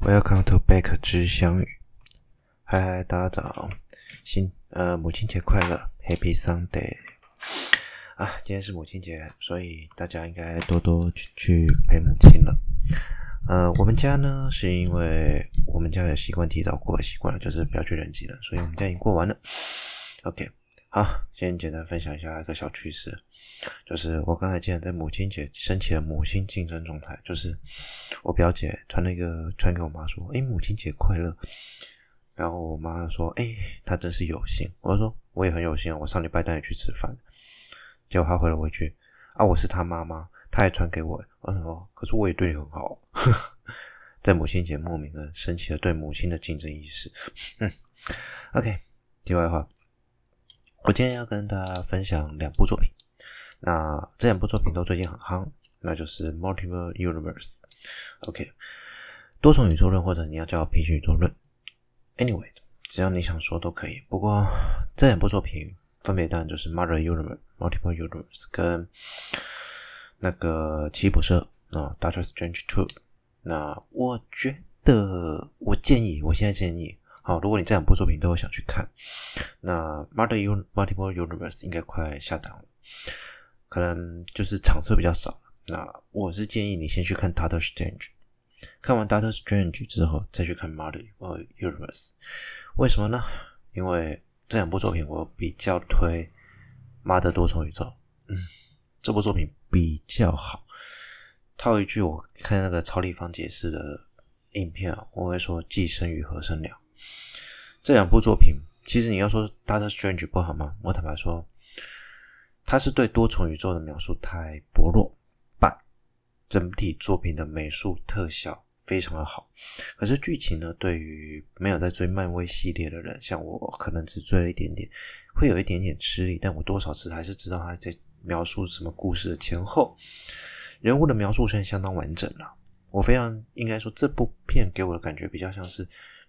Welcome to Back 之相遇。嗨嗨，大家早，新呃母亲节快乐，Happy Sunday 啊！今天是母亲节，所以大家应该多多去去陪母亲了。呃，我们家呢，是因为我们家有习惯提早过习惯了，就是不要去人挤人，所以我们家已经过完了。OK，好，先简单分享一下一个小趣事，就是我刚才竟然在母亲节升起了母亲竞争状态，就是我表姐传了一个传给我妈说：“诶，母亲节快乐。”然后我妈说：“诶，她真是有心。”我说：“我也很有心，我上礼拜带你去吃饭。”结果她回了我一句：“啊，我是她妈妈。”他还传给我，我说：“可是我也对你很好。”在母亲节莫名的升起了对母亲的竞争意识。嗯，OK。题外话，我今天要跟大家分享两部作品。那这两部作品都最近很夯，那就是 Multiple Universe。OK，多重宇宙论，或者你要叫平行宇宙论。Anyway，只要你想说都可以。不过这两部作品分别当然就是 Mother Universe、Multiple Universe 跟。那个奇异博士啊，Doctor Strange Two。那我觉得，我建议，我现在建议，好，如果你这两部作品都有想去看，那 Multiple Multiple Universe 应该快下档了，可能就是场次比较少。那我是建议你先去看 Doctor Strange，看完 Doctor Strange 之后再去看 Multiple Universe。为什么呢？因为这两部作品我比较推妈的多重宇宙。嗯。这部作品比较好，套一句我看那个超立方解释的影片啊，我会说既生瑜何生了。这两部作品，其实你要说《Doctor Strange》不好吗？我坦白说，它是对多重宇宙的描述太薄弱，但整体作品的美术特效非常的好。可是剧情呢，对于没有在追漫威系列的人，像我可能只追了一点点，会有一点点吃力。但我多少次还是知道他在。描述什么故事的前后，人物的描述是相当完整了。我非常应该说，这部片给我的感觉比较像是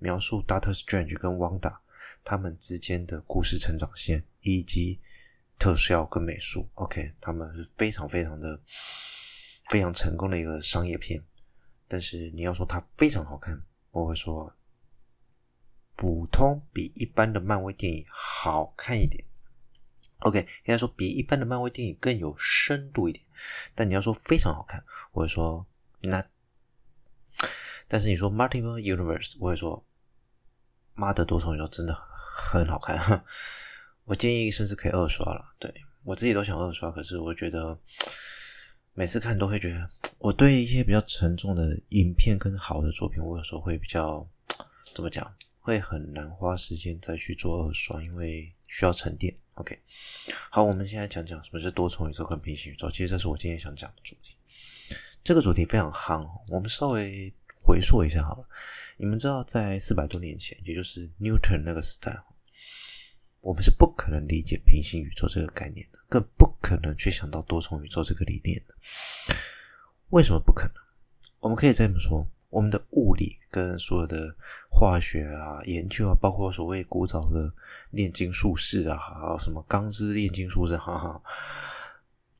描述 Doctor Strange 跟 Wanda 他们之间的故事成长线，以及特效跟美术。OK，他们是非常非常的非常成功的一个商业片。但是你要说它非常好看，我会说普通，比一般的漫威电影好看一点。OK，应该说比一般的漫威电影更有深度一点，但你要说非常好看，我会说那。但是你说 Multiple Universe，我会说妈的多重宇宙真的很好看，我建议甚至可以二刷了。对，我自己都想二刷，可是我觉得每次看都会觉得，我对一些比较沉重的影片跟好的作品，我有时候会比较怎么讲，会很难花时间再去做二刷，因为。需要沉淀，OK。好，我们现在讲讲什么是多重宇宙跟平行宇宙。其实这是我今天想讲的主题。这个主题非常夯，我们稍微回溯一下好了。你们知道，在四百多年前，也就是 Newton 那个时代，我们是不可能理解平行宇宙这个概念的，更不可能去想到多重宇宙这个理念的。为什么不可能？我们可以这么说。我们的物理跟所有的化学啊、研究啊，包括所谓古早的炼金术士啊，还有什么钢之炼金术士，哈哈，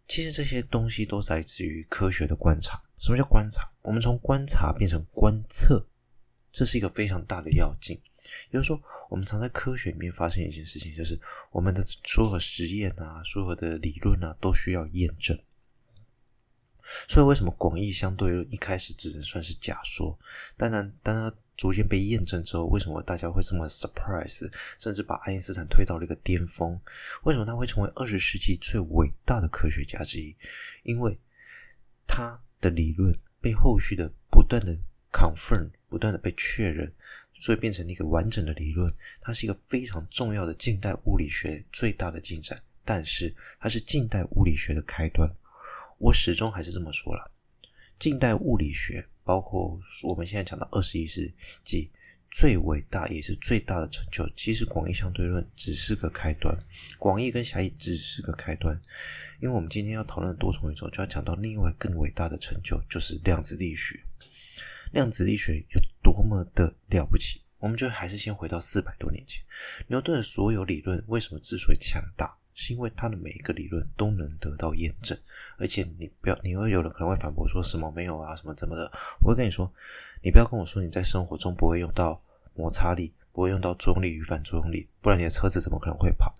其实这些东西都来自于科学的观察。什么叫观察？我们从观察变成观测，这是一个非常大的要件。也就是说，我们常在科学里面发现一件事情，就是我们的所有实验啊、所有的理论啊，都需要验证。所以，为什么广义相对论一开始只能算是假说？当然，当它逐渐被验证之后，为什么大家会这么 surprise，甚至把爱因斯坦推到了一个巅峰？为什么他会成为二十世纪最伟大的科学家之一？因为他的理论被后续的不断的 confirm，不断的被确认，所以变成了一个完整的理论。它是一个非常重要的近代物理学最大的进展，但是它是近代物理学的开端。我始终还是这么说了，近代物理学包括我们现在讲到二十一世纪最伟大也是最大的成就，其实广义相对论只是个开端，广义跟狭义只是个开端，因为我们今天要讨论多重宇宙，就要讲到另外更伟大的成就，就是量子力学。量子力学有多么的了不起？我们就还是先回到四百多年前，牛顿的所有理论为什么之所以强大？是因为它的每一个理论都能得到验证，而且你不要，你会有人可能会反驳说什么没有啊，什么怎么的？我会跟你说，你不要跟我说你在生活中不会用到摩擦力，不会用到作用力与反作用力，不然你的车子怎么可能会跑？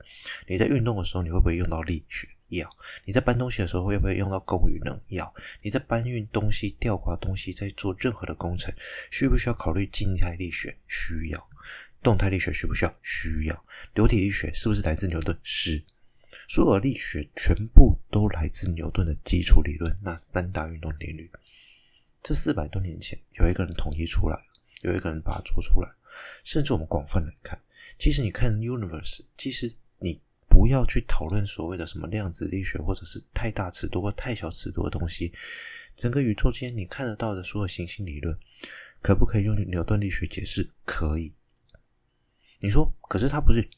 你在运动的时候，你会不会用到力学？要。你在搬东西的时候，会不会用到功与能？要。你在搬运东西、吊挂东西，在做任何的工程，需不需要考虑静态力学？需要。动态力学需不需要？需要。流体力学是不是来自牛顿？是。所有力学全部都来自牛顿的基础理论，那三大运动定律。这四百多年前，有一个人统计出来，有一个人把它做出来。甚至我们广泛来看，其实你看 universe，其实你不要去讨论所谓的什么量子力学，或者是太大尺度或太小尺度的东西。整个宇宙间你看得到的所有行星理论，可不可以用牛顿力学解释？可以。你说，可是它不是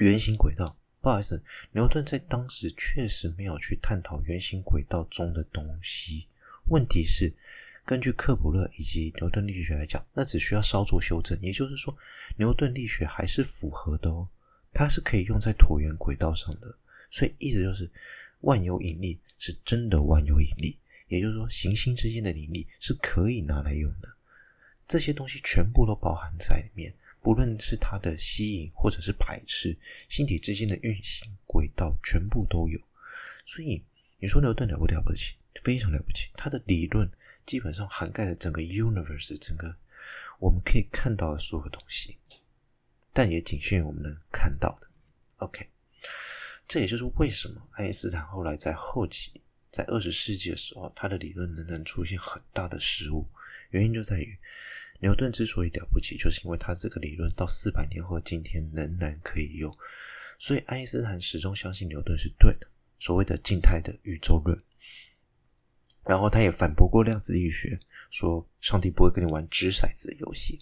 圆形轨道。不好意思，牛顿在当时确实没有去探讨圆形轨道中的东西。问题是，根据克普勒以及牛顿力学来讲，那只需要稍作修正。也就是说，牛顿力学还是符合的哦，它是可以用在椭圆轨道上的。所以，意思就是万有引力是真的万有引力，也就是说，行星之间的引力是可以拿来用的。这些东西全部都包含在里面。不论是它的吸引或者是排斥，星体之间的运行轨道全部都有。所以你说牛顿了不了不起？非常了不起。他的理论基本上涵盖了整个 universe，整个我们可以看到的所有东西，但也仅限于我们能看到的。OK，这也就是为什么爱因斯坦后来在后期，在二十世纪的时候，他的理论仍然出现很大的失误，原因就在于。牛顿之所以了不起，就是因为他这个理论到四百年后今天仍然可以用，所以爱因斯坦始终相信牛顿是对的，所谓的静态的宇宙论。然后他也反驳过量子力学，说上帝不会跟你玩掷骰子的游戏。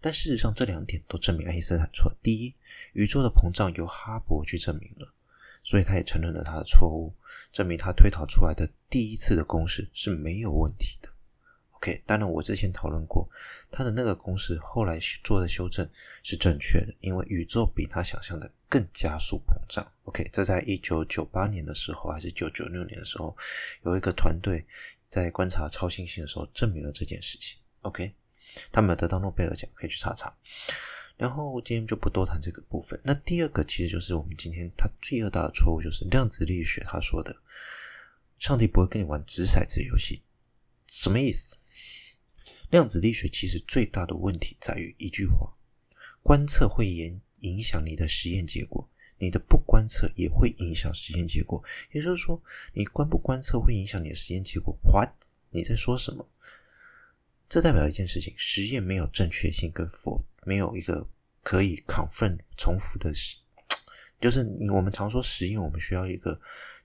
但事实上，这两点都证明爱因斯坦错。第一，宇宙的膨胀由哈勃去证明了，所以他也承认了他的错误，证明他推导出来的第一次的公式是没有问题的。OK，当然我之前讨论过，他的那个公式后来做的修正是正确的，因为宇宙比他想象的更加速膨胀。OK，这在一九九八年的时候还是一九九六年的时候，有一个团队在观察超新星的时候证明了这件事情。OK，他们得到诺贝尔奖，可以去查查。然后今天就不多谈这个部分。那第二个其实就是我们今天他最大的错误，就是量子力学他说的，上帝不会跟你玩掷骰子游戏，什么意思？量子力学其实最大的问题在于一句话：观测会影影响你的实验结果，你的不观测也会影响实验结果。也就是说，你观不观测会影响你的实验结果。哇你在说什么？这代表一件事情：实验没有正确性跟否，没有一个可以 confirm 重复的，就是我们常说实验，我们需要一个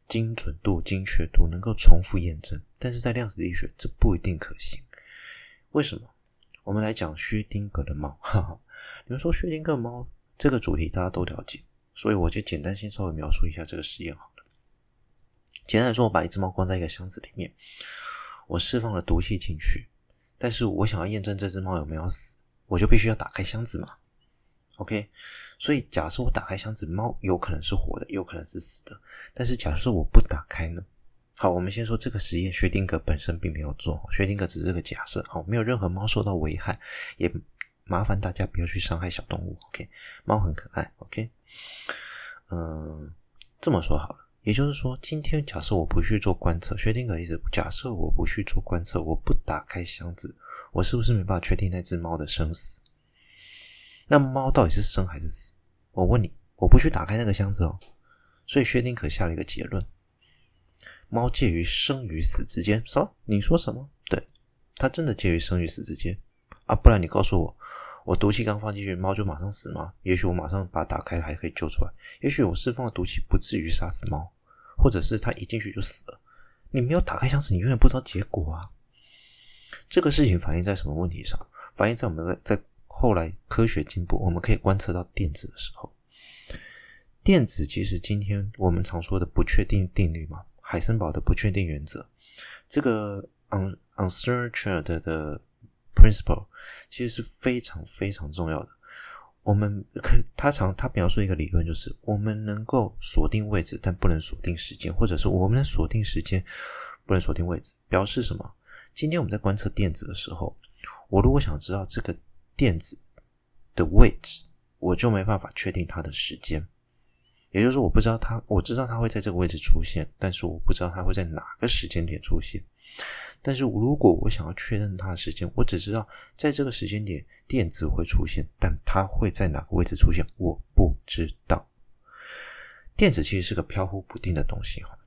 精准度、精确度能够重复验证，但是在量子力学这不一定可行。为什么？我们来讲薛丁格的猫。哈哈，你们说薛丁格猫这个主题大家都了解，所以我就简单先稍微描述一下这个实验好了。简单来说，我把一只猫关在一个箱子里面，我释放了毒气进去，但是我想要验证这只猫有没有死，我就必须要打开箱子嘛。OK，所以假设我打开箱子，猫有可能是活的，有可能是死的。但是假设我不打开呢？好，我们先说这个实验，薛定谔本身并没有做，薛定谔只是个假设，好，没有任何猫受到危害，也麻烦大家不要去伤害小动物，OK？猫很可爱，OK？嗯，这么说好了，也就是说，今天假设我不去做观测，薛定谔一直，假设我不去做观测，我不打开箱子，我是不是没办法确定那只猫的生死？那猫到底是生还是死？我问你，我不去打开那个箱子哦，所以薛定谔下了一个结论。猫介于生与死之间，什么？你说什么？对，它真的介于生与死之间啊！不然你告诉我，我毒气刚放进去，猫就马上死吗？也许我马上把它打开，还可以救出来。也许我释放的毒气不至于杀死猫，或者是它一进去就死了。你没有打开箱子，你永远不知道结果啊！这个事情反映在什么问题上？反映在我们在后来科学进步，我们可以观测到电子的时候，电子其实今天我们常说的不确定定律嘛。海森堡的不确定原则，这个 uncertainty 的 principle 其实是非常非常重要的。我们可他常他描述一个理论，就是我们能够锁定位置，但不能锁定时间，或者是我们能锁定时间，不能锁定位置。表示什么？今天我们在观测电子的时候，我如果想知道这个电子的位置，我就没办法确定它的时间。也就是说，我不知道它，我知道它会在这个位置出现，但是我不知道它会在哪个时间点出现。但是如果我想要确认它的时间，我只知道在这个时间点电子会出现，但它会在哪个位置出现，我不知道。电子其实是个飘忽不定的东西哈，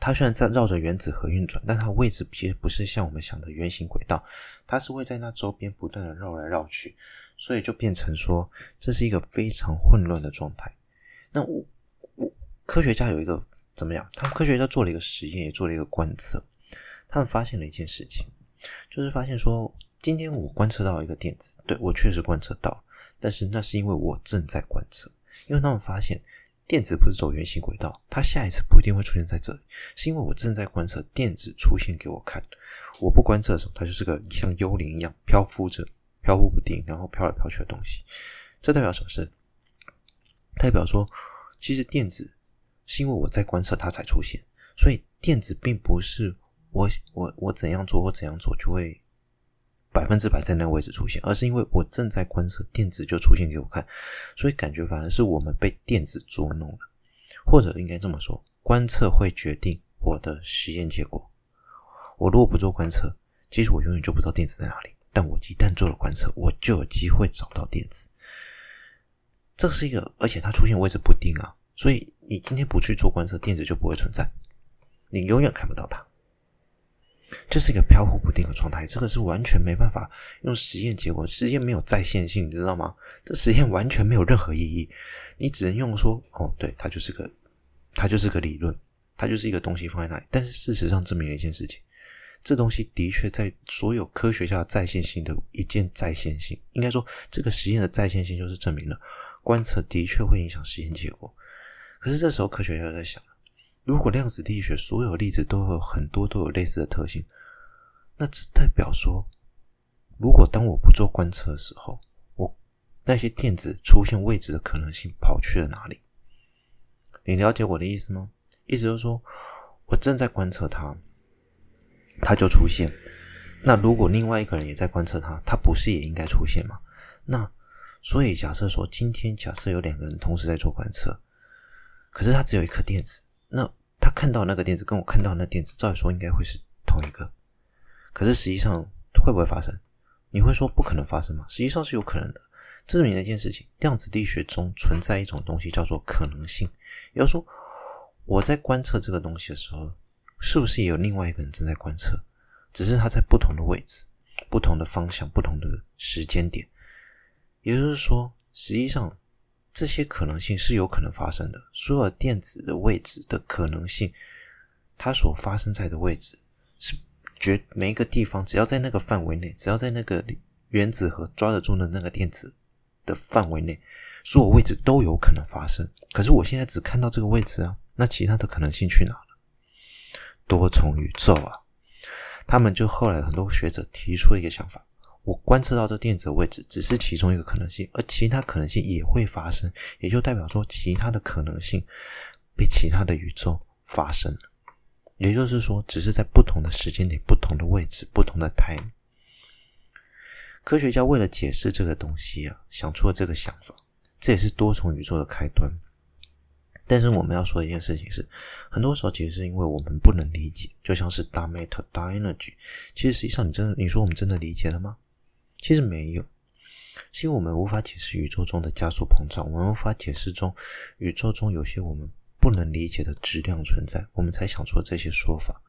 它虽然在绕着原子核运转，但它位置其实不是像我们想的圆形轨道，它是会在那周边不断的绕来绕去，所以就变成说这是一个非常混乱的状态。那我我科学家有一个怎么样？他们科学家做了一个实验，也做了一个观测。他们发现了一件事情，就是发现说，今天我观测到一个电子，对，我确实观测到，但是那是因为我正在观测。因为他们发现电子不是走圆形轨道，它下一次不一定会出现在这里，是因为我正在观测电子出现给我看。我不观测的时候，它就是个像幽灵一样漂浮着、飘忽不定，然后飘来飘去的东西。这代表什么事？代表说，其实电子是因为我在观测它才出现，所以电子并不是。我我我怎样做，我怎样做就会百分之百在那个位置出现，而是因为我正在观测电子就出现给我看，所以感觉反而是我们被电子捉弄了，或者应该这么说，观测会决定我的实验结果。我如果不做观测，其实我永远就不知道电子在哪里，但我一旦做了观测，我就有机会找到电子。这是一个，而且它出现位置不定啊，所以你今天不去做观测，电子就不会存在，你永远看不到它。这是一个飘忽不定的状态，这个是完全没办法用实验结果，实验没有再现性，你知道吗？这实验完全没有任何意义，你只能用说，哦，对，它就是个，它就是个理论，它就是一个东西放在那里。但是事实上证明了一件事情，这东西的确在所有科学家的再现性的一件再现性，应该说这个实验的再现性就是证明了观测的确会影响实验结果。可是这时候科学家在想。如果量子力学所有粒子都有很多都有类似的特性，那只代表说，如果当我不做观测的时候，我那些电子出现位置的可能性跑去了哪里？你了解我的意思吗？意思就是说，我正在观测它，它就出现。那如果另外一个人也在观测它，它不是也应该出现吗？那所以假设说，今天假设有两个人同时在做观测，可是他只有一颗电子。那他看到那个电子跟我看到那电子，照理说应该会是同一个，可是实际上会不会发生？你会说不可能发生吗？实际上是有可能的。证明了一件事情：量子力学中存在一种东西叫做可能性。也就是说，我在观测这个东西的时候，是不是也有另外一个人正在观测？只是他在不同的位置、不同的方向、不同的时间点。也就是说，实际上。这些可能性是有可能发生的。所有电子的位置的可能性，它所发生在的位置是绝每一个地方，只要在那个范围内，只要在那个原子核抓得住的那个电子的范围内，所有位置都有可能发生。可是我现在只看到这个位置啊，那其他的可能性去哪了？多重宇宙啊！他们就后来很多学者提出一个想法。我观测到这电子的位置只是其中一个可能性，而其他可能性也会发生，也就代表说其他的可能性被其他的宇宙发生了。也就是说，只是在不同的时间点、不同的位置、不同的 time。科学家为了解释这个东西啊，想出了这个想法，这也是多重宇宙的开端。但是我们要说一件事情是，很多时候其实是因为我们不能理解，就像是 d a m a t e r d a energy，其实实际上你真的，你说我们真的理解了吗？其实没有，是因为我们无法解释宇宙中的加速膨胀，我们无法解释中宇宙中有些我们不能理解的质量存在，我们才想出了这些说法。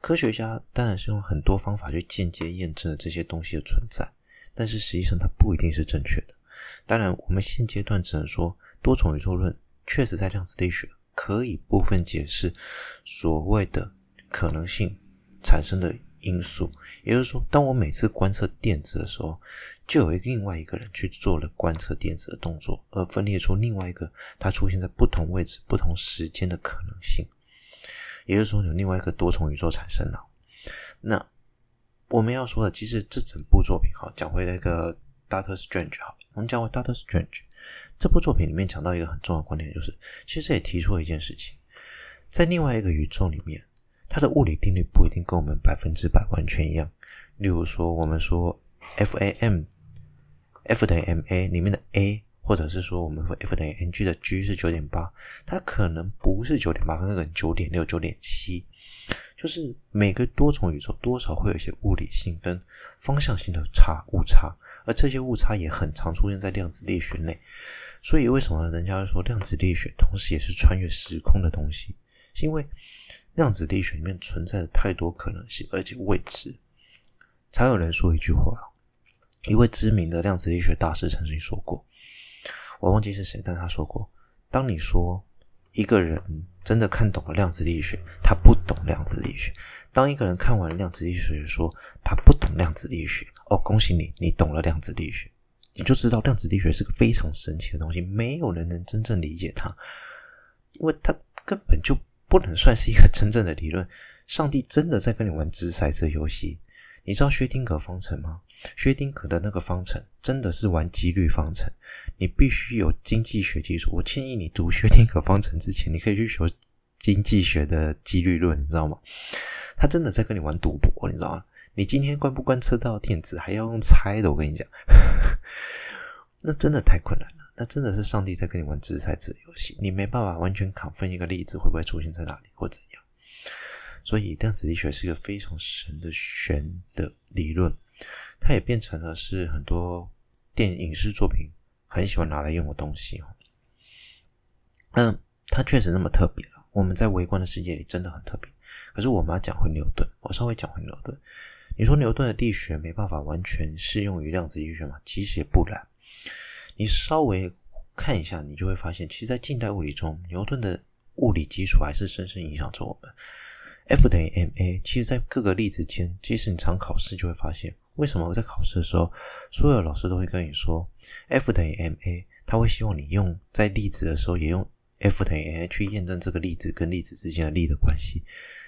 科学家当然是用很多方法去间接验证了这些东西的存在，但是实际上它不一定是正确的。当然，我们现阶段只能说多重宇宙论确实在量子力学可以部分解释所谓的可能性产生的。因素，也就是说，当我每次观测电子的时候，就有另外一个人去做了观测电子的动作，而分裂出另外一个它出现在不同位置、不同时间的可能性。也就是说，有另外一个多重宇宙产生了。那我们要说的，其实这整部作品，哈，讲回那个 Doctor Strange，哈，我们讲回《Doctor Strange》这部作品里面讲到一个很重要的观点，就是其实也提出了一件事情，在另外一个宇宙里面，它的物理定律不一定跟我们百分之百完全一样。例如说，我们说 F A M，F 等于 M A 里面的 A，或者是说我们说 F 等于 M G 的 G 是九点八，它可能不是九点八，可能九点六、九点七。就是每个多重宇宙多少会有一些物理性跟方向性的差误差，而这些误差也很常出现在量子力学内。所以为什么人家会说量子力学同时也是穿越时空的东西？是因为量子力学里面存在着太多可能性，而且未知。常有人说一句话，一位知名的量子力学大师曾经说过，我忘记是谁，但他说过，当你说。一个人真的看懂了量子力学，他不懂量子力学。当一个人看完量子力学说他不懂量子力学，哦，恭喜你，你懂了量子力学，你就知道量子力学是个非常神奇的东西，没有人能真正理解它，因为它根本就不能算是一个真正的理论。上帝真的在跟你玩掷骰子游戏。你知道薛定谔方程吗？薛定谔的那个方程真的是玩几率方程，你必须有经济学基础。我建议你读薛定谔方程之前，你可以去学经济学的几率论，你知道吗？他真的在跟你玩赌博，你知道吗？你今天观不观测到电子，还要用猜的，我跟你讲，那真的太困难了。那真的是上帝在跟你玩掷骰子游戏，你没办法完全考分一个粒子会不会出现在哪里或怎样。所以量子力学是一个非常神的玄的理论，它也变成了是很多电影视作品很喜欢拿来用的东西。嗯，它确实那么特别了。我们在微观的世界里真的很特别。可是我们要讲回牛顿，我稍微讲回牛顿。你说牛顿的力学没办法完全适用于量子力学吗？其实也不然。你稍微看一下，你就会发现，其实，在近代物理中，牛顿的物理基础还是深深影响着我们。F 等于 ma，其实，在各个例子间，即使你常考试，就会发现，为什么我在考试的时候，所有老师都会跟你说 F 等于 ma，他会希望你用在粒子的时候，也用 F 等于 ma 去验证这个粒子跟粒子之间的力的关系。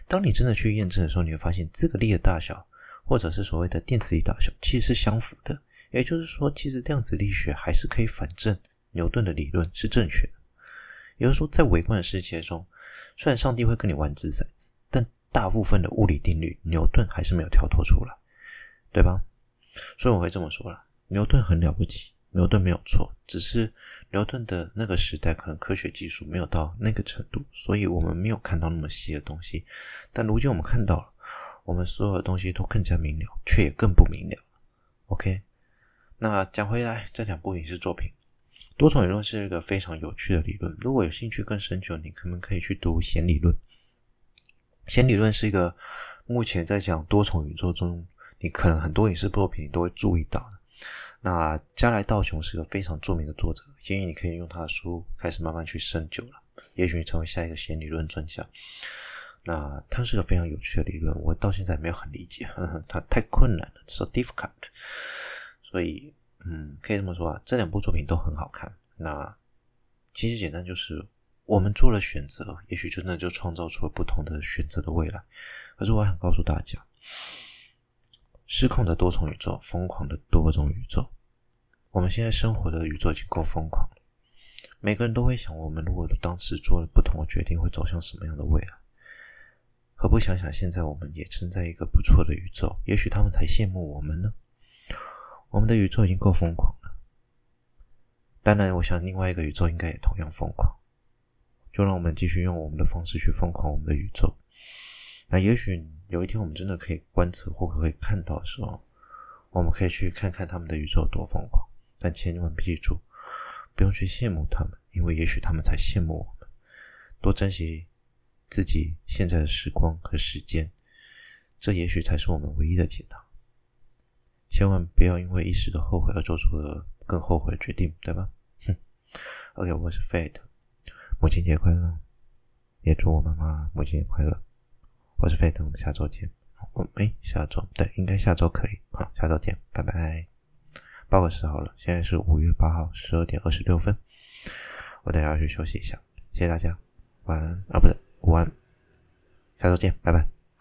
当你真的去验证的时候，你会发现这个力的大小，或者是所谓的电磁力大小，其实是相符的。也就是说，其实量子力学还是可以反证牛顿的理论是正确的。也就是说，在微观的世界中，虽然上帝会跟你玩掷骰子。但大部分的物理定律，牛顿还是没有跳脱出来，对吧？所以我会这么说啦，牛顿很了不起，牛顿没有错，只是牛顿的那个时代可能科学技术没有到那个程度，所以我们没有看到那么细的东西。但如今我们看到了，我们所有的东西都更加明了，却也更不明了。OK，那讲回来，这两部影视作品，多重宇宙是一个非常有趣的理论。如果有兴趣更深究，你可能可以去读弦理论。弦理论是一个目前在讲多重宇宙中，你可能很多影视作品你都会注意到的。那加来道雄是个非常著名的作者，建议你可以用他的书开始慢慢去深究了，也许你成为下一个弦理论专家。那他是个非常有趣的理论，我到现在没有很理解，呵呵，他太困难了，so difficult。所以，嗯，可以这么说啊，这两部作品都很好看。那其实简单就是。我们做了选择，也许真的就创造出了不同的选择的未来。可是我想告诉大家，失控的多重宇宙，疯狂的多重宇宙。我们现在生活的宇宙已经够疯狂了。每个人都会想，我们如果当时做了不同的决定，会走向什么样的未来？何不想想，现在我们也正在一个不错的宇宙，也许他们才羡慕我们呢？我们的宇宙已经够疯狂了。当然，我想另外一个宇宙应该也同样疯狂。就让我们继续用我们的方式去疯狂我们的宇宙。那也许有一天我们真的可以观测或可以看到的时候，我们可以去看看他们的宇宙有多疯狂。但千万记住，不用去羡慕他们，因为也许他们才羡慕我们。多珍惜自己现在的时光和时间，这也许才是我们唯一的解答。千万不要因为一时的后悔而做出了更后悔的决定，对吧？哼。OK，我是 Fate。母亲节快乐！也祝我妈妈母亲节快乐。我是飞腾，我们下周见。哦，哎，下周对，应该下周可以。好，下周见，拜拜。报个时好了，现在是五月八号十二点二十六分。我等下要去休息一下，谢谢大家，晚安啊，不是，午安。下周见，拜拜。